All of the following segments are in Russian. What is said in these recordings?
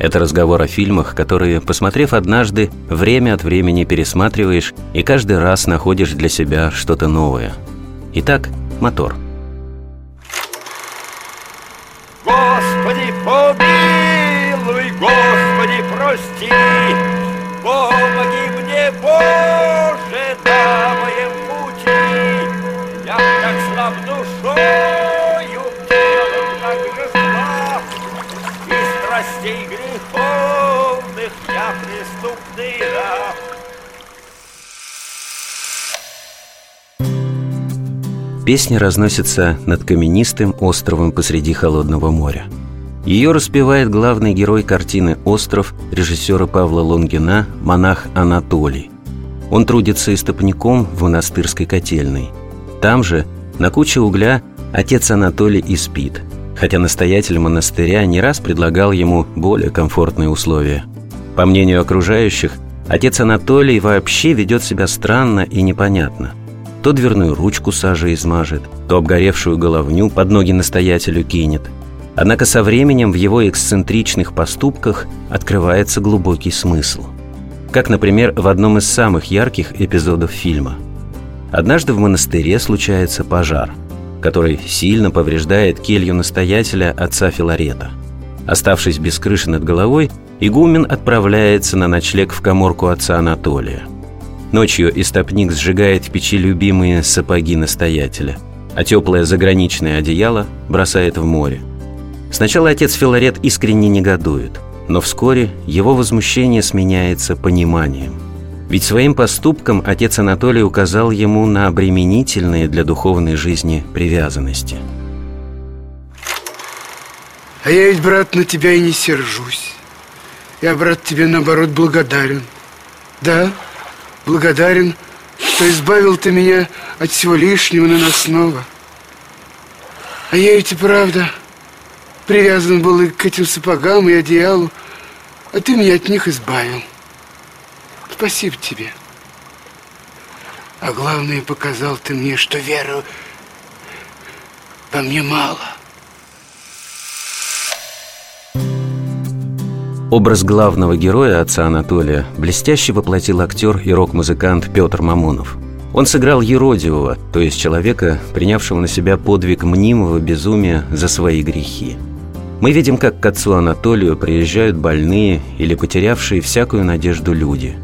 это разговор о фильмах, которые, посмотрев однажды, время от времени пересматриваешь и каждый раз находишь для себя что-то новое. Итак, мотор. Господи, помилуй, Господи, прости, помоги мне, Боже, страстей греховных я преступный раб. Песня разносится над каменистым островом посреди холодного моря. Ее распевает главный герой картины «Остров» режиссера Павла Лонгина, монах Анатолий. Он трудится истопником в монастырской котельной. Там же, на куче угля, отец Анатолий и спит, хотя настоятель монастыря не раз предлагал ему более комфортные условия. По мнению окружающих, отец Анатолий вообще ведет себя странно и непонятно. То дверную ручку сажей измажет, то обгоревшую головню под ноги настоятелю кинет. Однако со временем в его эксцентричных поступках открывается глубокий смысл. Как, например, в одном из самых ярких эпизодов фильма. Однажды в монастыре случается пожар, который сильно повреждает келью настоятеля отца Филарета. Оставшись без крыши над головой, игумен отправляется на ночлег в коморку отца Анатолия – Ночью истопник сжигает в печи любимые сапоги настоятеля, а теплое заграничное одеяло бросает в море. Сначала отец Филарет искренне негодует, но вскоре его возмущение сменяется пониманием. Ведь своим поступком отец Анатолий указал ему на обременительные для духовной жизни привязанности. А я ведь, брат, на тебя и не сержусь. Я, брат, тебе, наоборот, благодарен. Да, благодарен, что избавил ты меня от всего лишнего наносного. А я ведь и правда привязан был и к этим сапогам и одеялу, а ты меня от них избавил. Спасибо тебе. А главное, показал ты мне, что веру во мне мало. Образ главного героя отца Анатолия блестяще воплотил актер и рок-музыкант Петр Мамонов. Он сыграл Еродивого, то есть человека, принявшего на себя подвиг мнимого безумия за свои грехи. Мы видим, как к отцу Анатолию приезжают больные или потерявшие всякую надежду люди.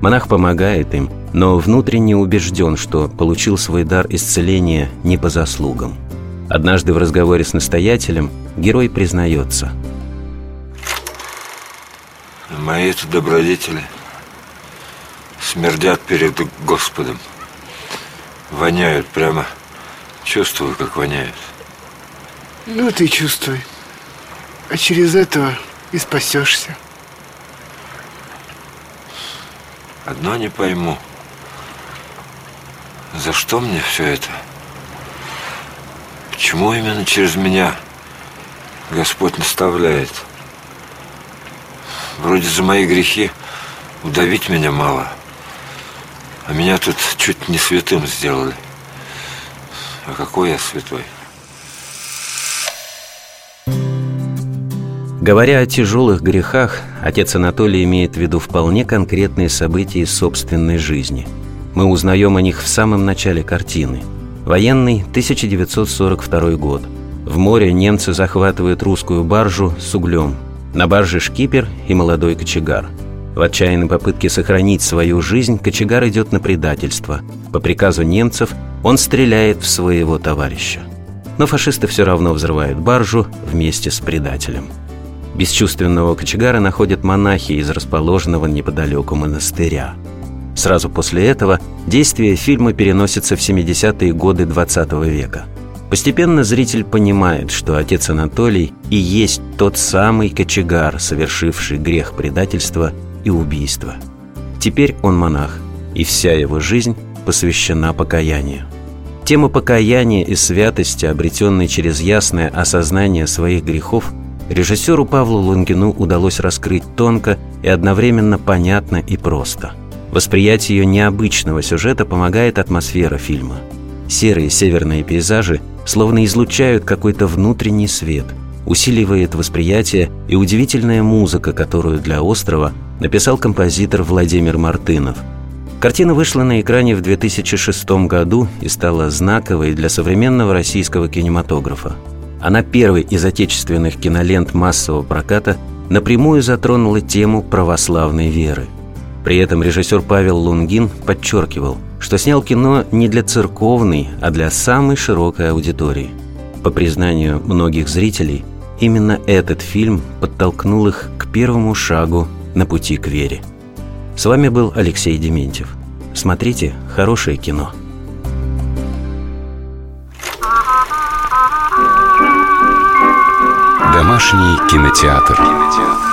Монах помогает им, но внутренне убежден, что получил свой дар исцеления не по заслугам. Однажды в разговоре с настоятелем герой признается – Мои это добродетели смердят перед Господом. Воняют прямо. Чувствую, как воняют. Ну, ты чувствуй. А через этого и спасешься. Одно не пойму. За что мне все это? Почему именно через меня Господь наставляет? Вроде за мои грехи удавить меня мало. А меня тут чуть не святым сделали. А какой я святой? Говоря о тяжелых грехах, отец Анатолий имеет в виду вполне конкретные события из собственной жизни. Мы узнаем о них в самом начале картины. Военный 1942 год. В море немцы захватывают русскую баржу с углем, на барже шкипер и молодой кочегар. В отчаянной попытке сохранить свою жизнь кочегар идет на предательство. По приказу немцев он стреляет в своего товарища. Но фашисты все равно взрывают баржу вместе с предателем. Бесчувственного кочегара находят монахи из расположенного неподалеку монастыря. Сразу после этого действие фильма переносится в 70-е годы 20 века – Постепенно зритель понимает, что отец Анатолий и есть тот самый кочегар, совершивший грех предательства и убийства. Теперь он монах, и вся его жизнь посвящена покаянию. Тема покаяния и святости, обретенной через ясное осознание своих грехов, режиссеру Павлу Лунгину удалось раскрыть тонко и одновременно понятно и просто. Восприятие ее необычного сюжета помогает атмосфера фильма. Серые северные пейзажи словно излучают какой-то внутренний свет, усиливает восприятие и удивительная музыка, которую для острова написал композитор Владимир Мартынов – Картина вышла на экране в 2006 году и стала знаковой для современного российского кинематографа. Она первой из отечественных кинолент массового проката напрямую затронула тему православной веры. При этом режиссер Павел Лунгин подчеркивал, что снял кино не для церковной, а для самой широкой аудитории. По признанию многих зрителей, именно этот фильм подтолкнул их к первому шагу на пути к вере. С вами был Алексей Дементьев. Смотрите хорошее кино. Домашний кинотеатр. кинотеатр.